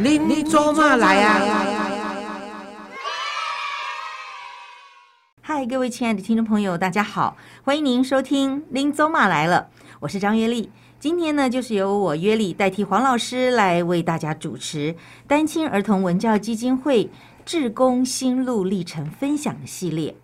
您做嘛来啊？嗨，各位亲爱的听众朋友，大家好，欢迎您收听《林走马来了》，我是张月丽。今天呢，就是由我约丽代替黄老师来为大家主持单亲儿童文教基金会志工心路历程分享的系列。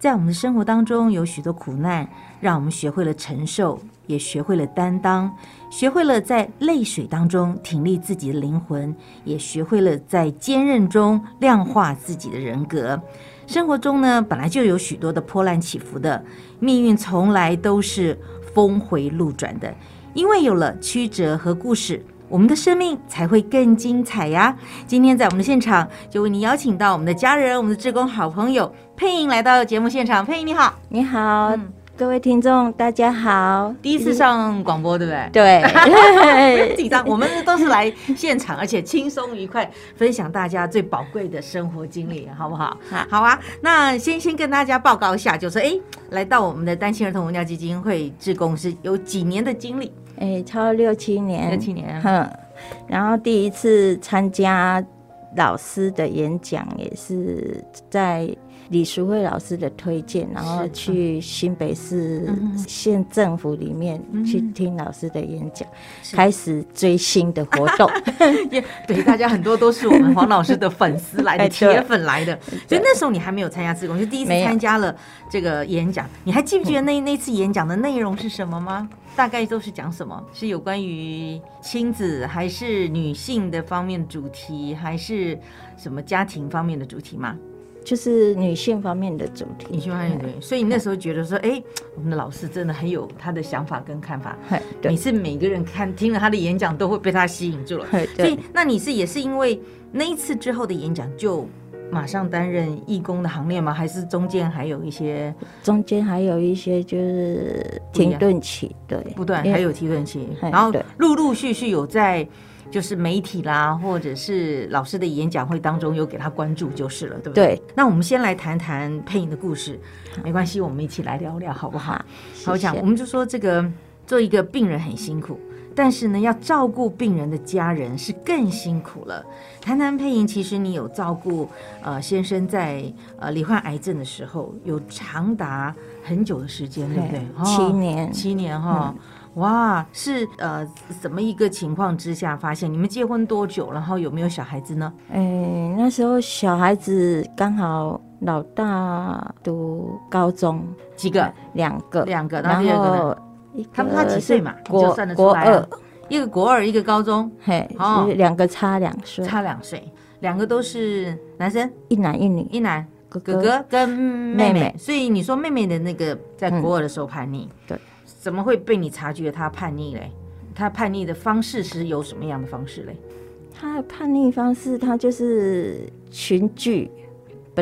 在我们的生活当中，有许多苦难，让我们学会了承受，也学会了担当，学会了在泪水当中挺立自己的灵魂，也学会了在坚韧中量化自己的人格。生活中呢，本来就有许多的波澜起伏的，命运从来都是峰回路转的。因为有了曲折和故事，我们的生命才会更精彩呀！今天在我们的现场，就为你邀请到我们的家人、我们的志工好朋友佩莹来到节目现场。佩莹你好，你好。各位听众，大家好！第一次上广播，对不对？对，紧张。我们都是来现场，而且轻松愉快，分享大家最宝贵的生活经历，好不好？好，好啊。那先先跟大家报告一下，就是哎，来到我们的单亲儿童文教基金会志工是有几年的经历？哎，超六七年，六七年。哼，然后第一次参加老师的演讲，也是在。李淑慧老师的推荐，然后去新北市县政府里面去听老师的演讲，开始追星的活动。对，大家很多都是我们黄老师的粉丝来的，铁粉来的。所以那时候你还没有参加自贡，就第一次参加了这个演讲。你还记不记得那那次演讲的内容是什么吗？大概都是讲什么？是有关于亲子，还是女性的方面主题，还是什么家庭方面的主题吗？就是女性方面的主题，女性方面对，所以你那时候觉得说，哎，我们的老师真的很有他的想法跟看法，每次每个人看听了他的演讲都会被他吸引住了，所以那你是也是因为那一次之后的演讲就马上担任义工的行列吗？还是中间还有一些？中间还有一些就是停顿期，对，不断还有停顿期，然后陆陆续续有在。就是媒体啦，或者是老师的演讲会当中有给他关注就是了，对不对？对。那我们先来谈谈配音的故事，没关系，我们一起来聊聊好不好？好讲，我们就说这个做一个病人很辛苦，但是呢，要照顾病人的家人是更辛苦了。谈谈配音，其实你有照顾呃先生在呃罹患癌症的时候，有长达很久的时间，对不对？七年，七年哈。哇，是呃，怎么一个情况之下发现你们结婚多久，然后有没有小孩子呢？哎，那时候小孩子刚好老大读高中，几个？两个，两个。然后他们差几岁嘛？国国二，一个国二，一个高中，嘿，两个差两岁，差两岁，两个都是男生，一男一女，一男。哥哥跟妹妹，所以你说妹妹的那个在国二的时候叛逆，对。怎么会被你察觉他叛逆嘞？他叛逆的方式是有什么样的方式嘞？他的叛逆方式，他就是群聚。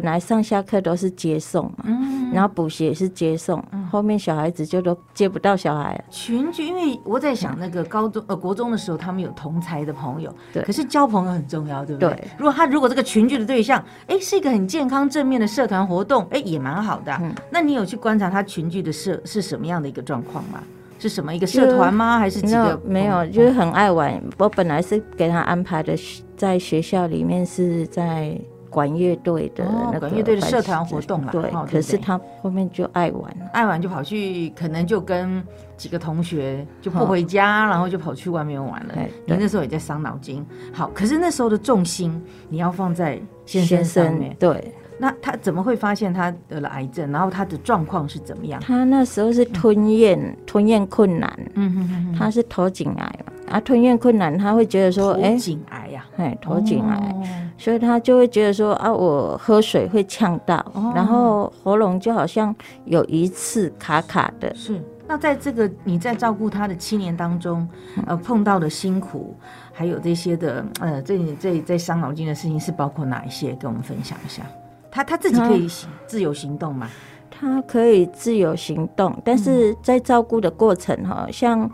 本来上下课都是接送嘛，然后补习也是接送，后面小孩子就都接不到小孩。群聚，因为我在想，那个高中呃国中的时候，他们有同才的朋友，对，可是交朋友很重要，对不对？如果他如果这个群聚的对象，哎，是一个很健康正面的社团活动，哎，也蛮好的。那你有去观察他群聚的社是什么样的一个状况吗？是什么一个社团吗？还是几个？没有，就是很爱玩。我本来是给他安排的，在学校里面是在。管乐队的那个管乐队的社团活动啦，对，可是他后面就爱玩，爱玩就跑去，可能就跟几个同学就不回家，然后就跑去外面玩了。你那时候也在伤脑筋。好，可是那时候的重心你要放在先生上面。对，那他怎么会发现他得了癌症？然后他的状况是怎么样？他那时候是吞咽吞咽困难，嗯哼哼，他是头颈癌嘛，啊，吞咽困难，他会觉得说，哎，颈癌呀，哎，头颈癌。所以他就会觉得说啊，我喝水会呛到，然后喉咙就好像有一次卡卡的。是，那在这个你在照顾他的七年当中，呃，碰到的辛苦，还有这些的，呃，这这在伤脑筋的事情是包括哪一些？跟我们分享一下。他他自己可以自由行动吗？他可以自由行动，但是在照顾的过程哈，像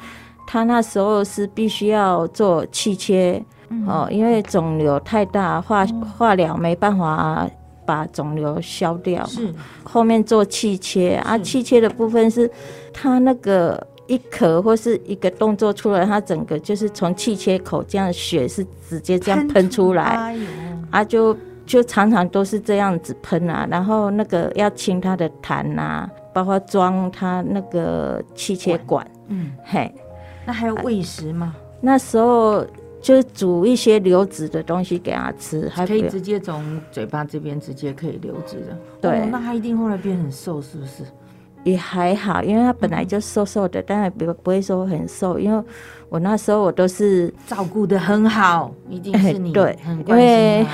他那时候是必须要做气切。哦，因为肿瘤太大，化化疗没办法把肿瘤消掉，是。后面做气切啊，气切的部分是他那个一咳或是一个动作出来，他整个就是从气切口这样血是直接这样喷出来，啊就就常常都是这样子喷啊，然后那个要清他的痰啊，包括装他那个气切管，嗯，嘿，那还有喂食吗？那时候就是煮一些流质的东西给他吃，还可以直接从嘴巴这边直接可以流质的。对哦那他一定后来变很瘦，是不是？也还好，因为他本来就瘦瘦的，但也不不会说很瘦，因为我那时候我都是照顾的很好，一定是你 对很关心因为，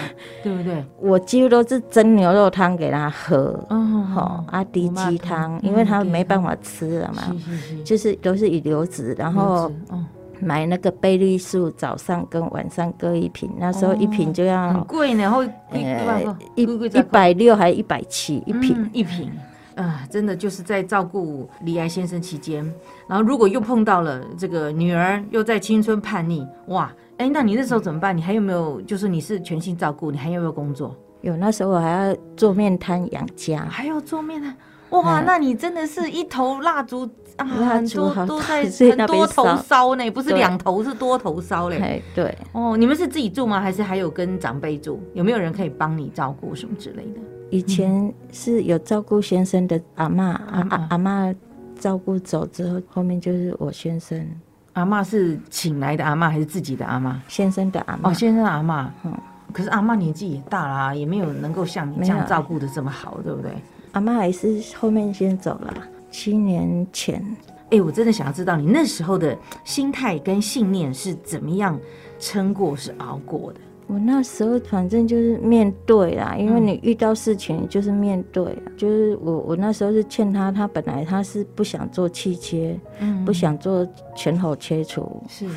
对不对？我几乎都是蒸牛肉汤给他喝，嗯，吼啊低我妈鸡汤，嗯因为他没办法吃了嘛，是是是，就是都是以流质，然后流质哦买那个贝利素，早上跟晚上各一瓶，那时候一瓶就要很要贵呢，然后一呃一百六还一百七一瓶，嗯一瓶。啊，真的就是在照顾李艾先生期间，然后如果又碰到了这个女儿又在青春叛逆，哇，哎，那你那时候怎么办？你还有没有就是你是全心照顾，你还有没有工作？有那时候我还要做面摊养家，还要做面呢？哇，嗯那你真的是一头蜡烛啊，很多都在 很多头烧烧呢，不是两头是多头烧嘞。哎对。哦，你们是自己住吗？还是还有跟长辈住？有没有人可以帮你照顾什么之类的？以前是有照顾先生的阿嬷，阿嬷阿阿妈照顾走之后，后面就是我先生，阿嬷是请来的阿嬷还是自己的阿嬷？先生的阿妈。哦，先生的阿嬷。嗯可是阿嬷年纪也大啦，也没有能够像你这样照顾的这么好，对不对？阿妈还是后面先走了，七年前。哎，我真的想要知道你那时候的心态跟信念是怎么样撑过、是熬过的。我那时候反正就是面对啦，因为嗯你遇到事情就是面对啊，就是我我那时候是欠他，他本来他是不想做气切，嗯不想做全喉切除，是，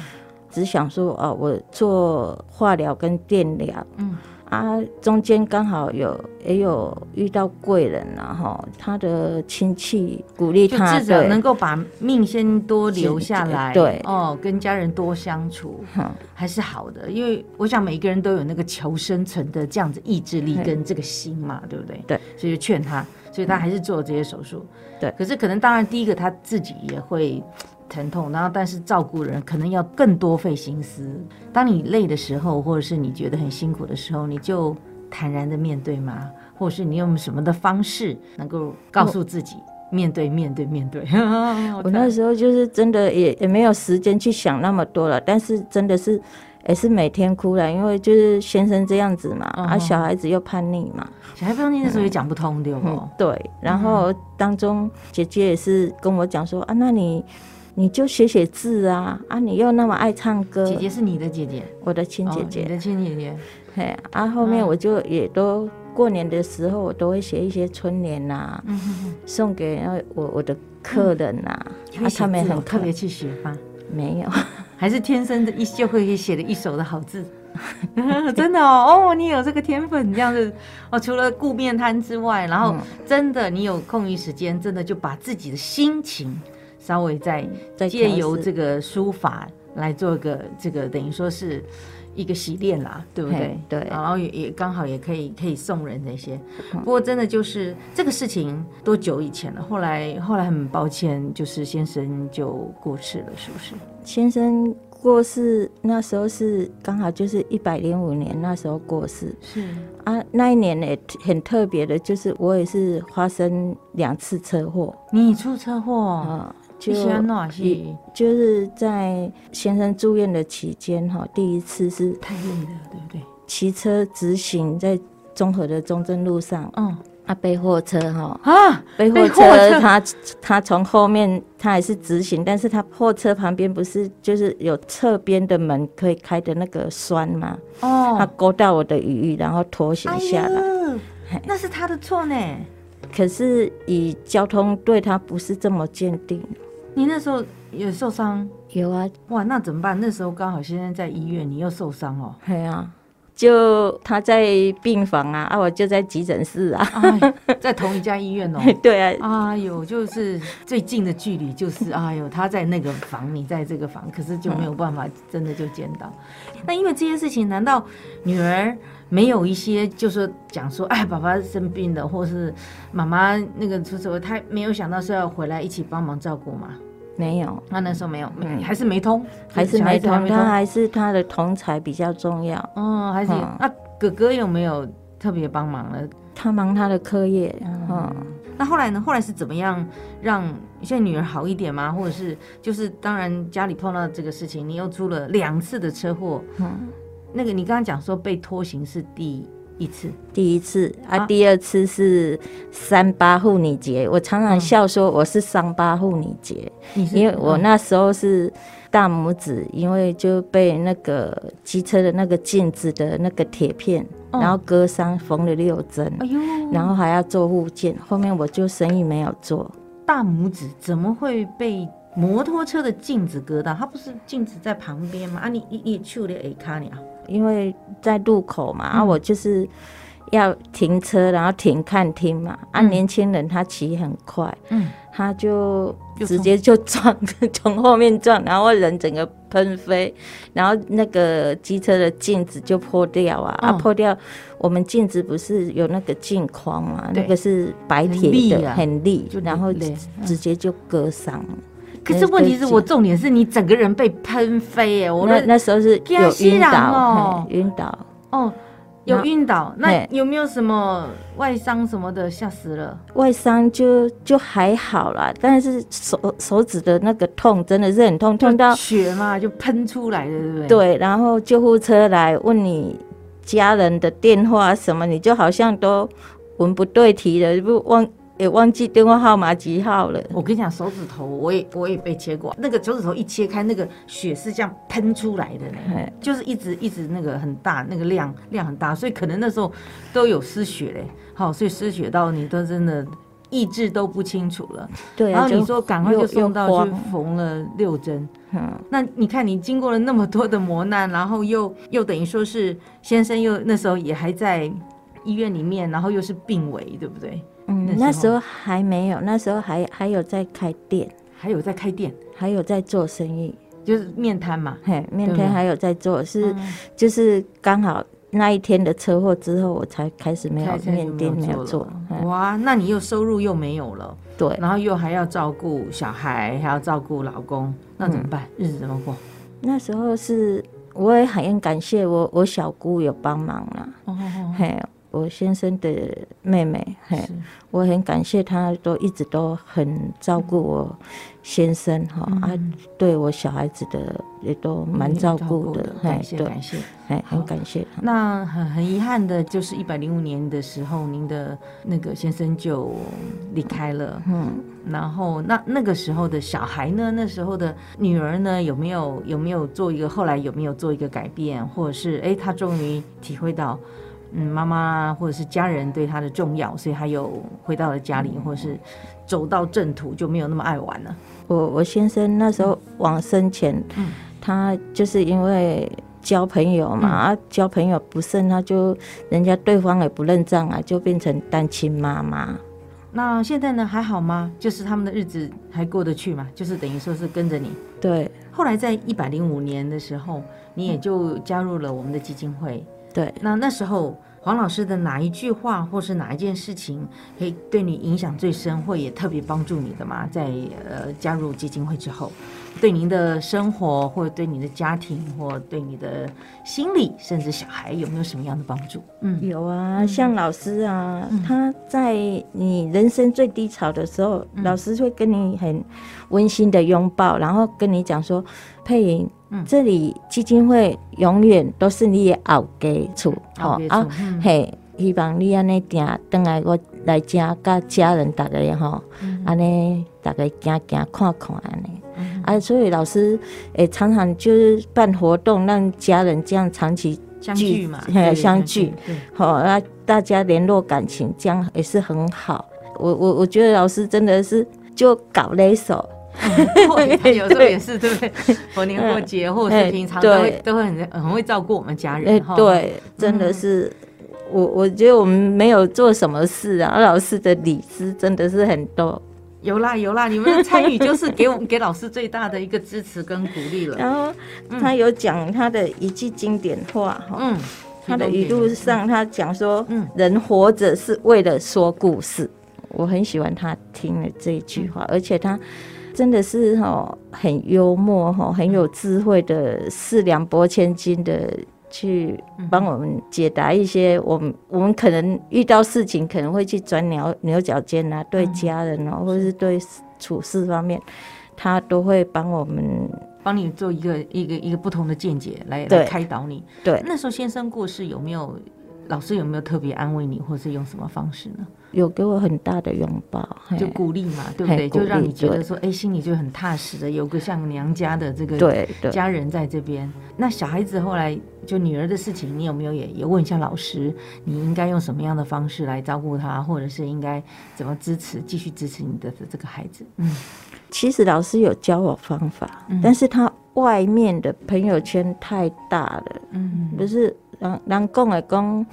只想说哦，我做化疗跟电疗，嗯啊，中间刚好有也有遇到贵人然后他的亲戚鼓励他，至少对。能够把命先多留下来，对。哦，跟家人多相处哼还是好的，因为我想每个人都有那个求生存的这样子意志力跟这个心嘛，对不对？对，所以就劝他，所以他还是做了这些手术。对。可是可能当然第一个他自己也会疼痛，然后但是照顾人可能要更多费心思。当你累的时候，或者是你觉得很辛苦的时候，你就坦然的面对吗？或者是你用什么的方式能够告诉自己面对面对面对？我那时候就是真的也也没有时间去想那么多了，但是真的是也是每天哭了，因为就是先生这样子嘛，嗯啊小孩子又叛逆嘛，小孩叛逆那时候也讲不通，对不？嗯对，然后当中姐姐也是跟我讲说啊，那你你就写写字啊，啊你又那么爱唱歌，姐姐是你的姐姐，我的亲姐哦你，的亲姐姐，嘿，啊后面嗯。我就也都过年的时候，我都会写一些春联呐、嗯哼哼，送给呃我我的客人呐、会写啊他们很特别去学吗？没有。还是天生的一就会写了一手的好字，真的哦哦，你有这个天分，这样子。哦。除了顾面摊之外，然后嗯。真的你有空余时间，真的就把自己的心情稍微再再借由这个书法来做个这个等于说是一个洗练啦，对不对？对然后也也刚好也可以可以送人那些。不过真的就是这个事情多久以前了？后来后来很抱歉，就是先生就过世了，是不是？先生过世那时候是刚好就是一百零五年，那时候过世是啊。那一年也很特别的，就是我也是发生两次车祸你出车祸，啊，就是就是在先生住院的期间哈，第一次是太累了，对不对？骑车直行在中和的中正路上嗯啊，被货车哈。啊，被货车，他他从后面，他还是直行，但是他货车旁边不是就是有侧边的门可以开的那个栓吗？他哦，勾到我的雨衣，然后拖行下来。哎那是他的错呢。可是以交通对他不是这么鉴定。你那时候有受伤，有啊，哇，那怎么办？那时候刚好现在在医院，你又受伤哦。对啊，就他在病房啊，啊，我就在急诊室啊。哎，在同一家医院哦。对啊，哎呦，就是最近的距离，就是哎呦，他在那个房，你在这个房，可是就没有办法，真的就见到。那因为这些事情，难道女儿没有一些，就是讲说，哎，爸爸生病了，或是妈妈那个出什么，她没有想到是要回来一起帮忙照顾吗？没有，他那时候没有，没嗯还是没通，还是没通，他还是他的同才比较重要。哦，还是那哥哥有没有特别帮忙呢？他忙他的课业，嗯，那后来呢？后来是怎么样让现在女儿好一点吗？或者是就是当然家里碰到这个事情，你又出了两次的车祸，嗯那个你刚刚讲说被拖行是第一次，第一次。啊，啊。第二次是三八妇女节，我常常笑说我是三八妇女节，因为我那时候是大拇指，因为就被那个机车的那个镜子的那个铁片，哦然后割伤，缝了六针，哎呦，然后还要做复健，后面我就生意没有做。大拇指怎么会被摩托车的镜子割到？它不是镜子在旁边吗？啊你，你你去了 A 卡你啊？因为在路口嘛，啊，嗯我就是要停车，然后停看厅嘛。啊，嗯。年轻人他骑很快，嗯，他就就直接就撞，从后面撞，然后人整个喷飞，然后那个机车的镜子就破掉啊，啊嗯破掉。我们镜子不是有那个镜框嘛，那个是白铁的，很利就，然后累直接就割伤。可是问题是我重点是你整个人被喷飞哎，我那那时候是惊有晕倒，哦晕倒。哦，有晕倒，那有没有什么外伤什么的？吓死了！外伤就就还好啦，但是手手指的那个痛真的是很痛，痛到血嘛就喷出来了，对不对？，对，然后救护车来问你家人的电话什么，你就好像都文不对题的，不忘也忘记电话号码几号了。我跟你讲，手指头我也我也被切过，那个手指头一切开，那个血是这样喷出来的呢，就是一直一直那个很大，那个量量很大，所以可能那时候都有失血嘞。好，所以失血到你都真的意志都不清楚了。对啊，然后你说赶快就送到去缝了六针。嗯，那你看，你经过了那么多的磨难，然后又又等于说是先生又那时候也还在医院里面，然后又是病危，对不对？嗯，那时候。还没有，那时候还还有在开店，还有在开店，还有在做生意，就是面摊嘛。嘿，面摊还有在做，是嗯。就是刚好那一天的车祸之后，我才开始没有面店没有做，嗯哇，那你又收入又没有了，对，然后又还要照顾小孩，还要照顾老公，那怎么办？日子怎么过？那时候是我也很感谢我我小姑有帮忙啦，哦哦。嘿，我先生的妹妹，嘿，我很感谢她都一直都很照顾我先生哈、嗯啊，对我小孩子的也都蛮照顾的，嘿感，谢对，感谢。嘿，好很感谢他。那很很遗憾的就是一百零五年的时候，您的那个先生就离开了。嗯，然后那那个时候的小孩呢，那时候的女儿呢，有没有有没有做一个后来有没有做一个改变，或者是哎，她终于体会到，嗯，妈妈或者是家人对他的重要，所以她又回到了家里，或者是走到正途，就没有那么爱玩了。我我先生那时候往生前，嗯他就是因为交朋友嘛，啊，交朋友不慎，他就人家对方也不认账啊，就变成单亲妈妈。那现在呢，还好吗？就是他们的日子还过得去嘛？就是等于说是跟着你。对后来在一百零五年的时候，你也就加入了我们的基金会。对，那那时候黄老师的哪一句话或是哪一件事情，可以对你影响最深，或也特别帮助你的吗？在呃加入基金会之后，对您的生活，或者对你的家庭，或对你的心理，甚至小孩，有没有什么样的帮助？嗯，有啊，像老师啊，嗯。他在你人生最低潮的时候，嗯。老师会跟你很温馨的拥抱，然后跟你讲说：“佩莹，嗯。这里基金会永远都是你的后家厝，好，啊嘿，希望你安尼定等来我来家，甲家人大家吼，嗯。安尼大家行行看看安尼。嗯啊，所以老师诶常常就是办活动，让家人这样长期相聚嘛，相聚，好，啊，大家联络感情，这样也是很好。我我我觉得老师真的是就搞了一手，有时候 也是对不对？逢年过节或者是平常都会都会很很会照顾我们家哎、人哈。对，真的是。我我觉得我们没有做什么事啊，老师的礼师真的是很多。有啦有啦，你们的参与就是给我们 给老师最大的一个支持跟鼓励了。然后他有讲他的一句经典话哈，嗯，他的语录上他讲说，嗯人活着是为了说故事。我很喜欢他听了这一句话，而且他真的是哈很幽默哈，很有智慧的，四两拨千斤的去帮我们解答一些我们我们可能遇到事情可能会去钻牛牛角尖啊，对家人哦，或者是对处事方面，他都会帮我们帮你做一个一个一个不同的见解来来开导你。对那时候先生过世，有没有老师有没有特别安慰你，或是用什么方式呢？有给我很大的拥抱，就鼓励嘛，对不对？就让你觉得说，哎，心里就很踏实的，有个像娘家的这个家人在这边。那小孩子后来就女儿的事情，你有没有也也问一下老师，你应该用什么样的方式来照顾她，或者是应该怎么支持，继续支持你的这个孩子？嗯，其实老师有教我方法，但是他外面的朋友圈太大了，嗯，不是人人讲的讲，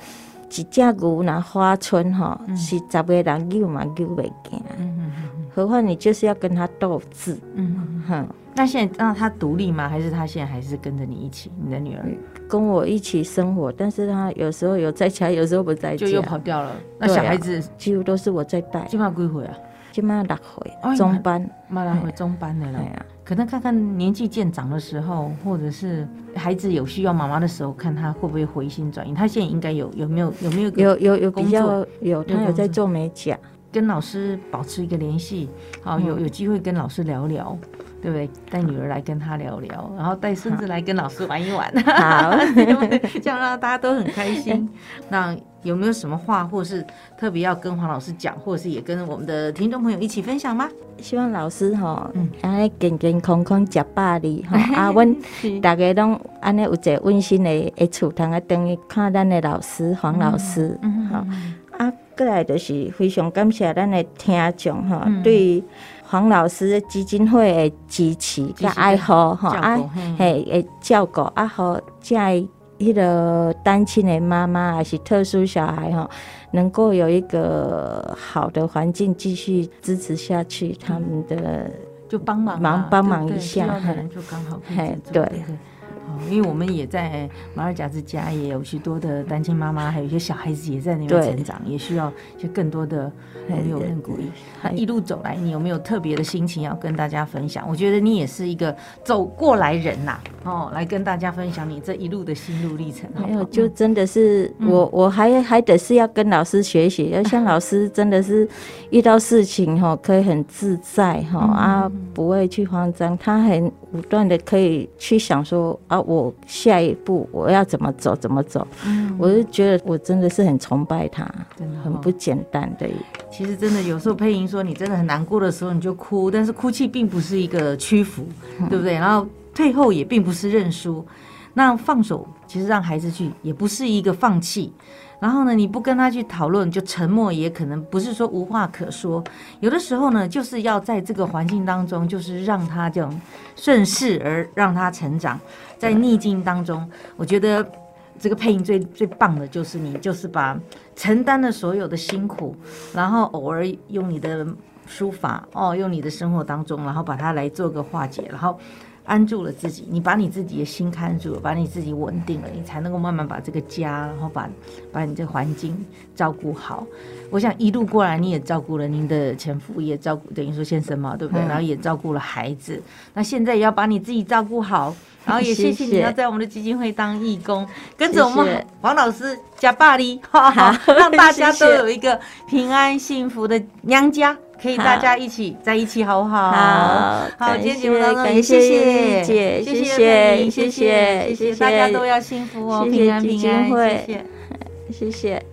一只牛若花春吼，是十个人救嘛救袂行，嗯何况你就是要跟他斗智，嗯，哼，那现在让他独立吗？还是他现在还是跟着你一起？你的女儿？跟我一起生活，但是他有时候有在家，有时候不在就又，跑掉了。那小孩子？几乎都是我在带，今晚归回啊？今晚六岁，哦你中班，马上回中班的了哎。呀，可能看看年纪渐长的时候，或者是孩子有需要妈妈的时候，看他会不会回心转意。他现在应该有有没有有没有有有有工比较作有，他有在做美甲，跟老师保持一个联系？好，嗯有有机会跟老师聊聊，对不对？带女儿来跟他聊聊，然后带孙子来跟老师玩一玩，好。这样让大家都很开心。那有没有什么话，或是特别要跟黄老师讲，或者是也跟我们的听众朋友一起分享吗？希望老师吼嗯，安尼健健康康食饱哩吼，啊，阮大家拢安尼有一个温馨的的厝，通啊等于看咱的老师黄老师，嗯吼，啊，过来就是非常感谢咱的听众吼嗯，对黄老师基金会的支持甲爱好吼，照啊顾嘿，嘿，会照顾啊，好在迄个单亲的妈妈还是特殊小孩吼，能够有一个好的环境继续支持下去，他们的就帮忙嘛忙帮忙一下就刚好嘿对因为我们也在马尔甲之家也有许多的单亲妈妈，还有一些小孩子也在那边成长，也需要一些更多的朋友跟鼓励。那一路走来，你有没有特别的心情要跟大家分享？我觉得你也是一个走过来人呐、哦，来跟大家分享你这一路的心路历程。好好没有，就真的是嗯我，我还还得是要跟老师学习，要像老师 真的是遇到事情哈，可以很自在哈嗯啊，不会去慌张，他很不断的可以去想说啊，我下一步我要怎么走，怎么走，嗯我就觉得我真的是很崇拜他，真的哦很不简单的。其实真的有时候配音说你真的很难过的时候你就哭，但是哭泣并不是一个屈服，对不对？然后退后也并不是认输，那放手其实让孩子去也不是一个放弃。然后呢，你不跟他去讨论，就沉默，也可能不是说无话可说。有的时候呢，就是要在这个环境当中，就是让他这种顺势而让他成长，在逆境当中，我觉得这个配音最最棒的就是你，就是把承担了所有的辛苦，然后偶尔用你的书法哦，用你的生活当中，然后把它来做个化解，然后安住了自己，你把你自己的心看住了，把你自己稳定了，你才能够慢慢把这个家，然后把把你这环境照顾好。我想一路过来，你也照顾了您的前夫，也照顾等于说先生嘛，对不对？嗯然后也照顾了孩子，那现在也要把你自己照顾好。然后也谢谢你要在我们的基金会 当义工，跟着我们谢谢黄老师加巴黎，让大家都有一个平安幸福的娘家，可以大家一起在一起，好不好？好，好，感今天节目当中也谢谢谢姐，谢谢谢谢，谢谢大家都要幸福哦，平安平安，会谢谢。谢谢。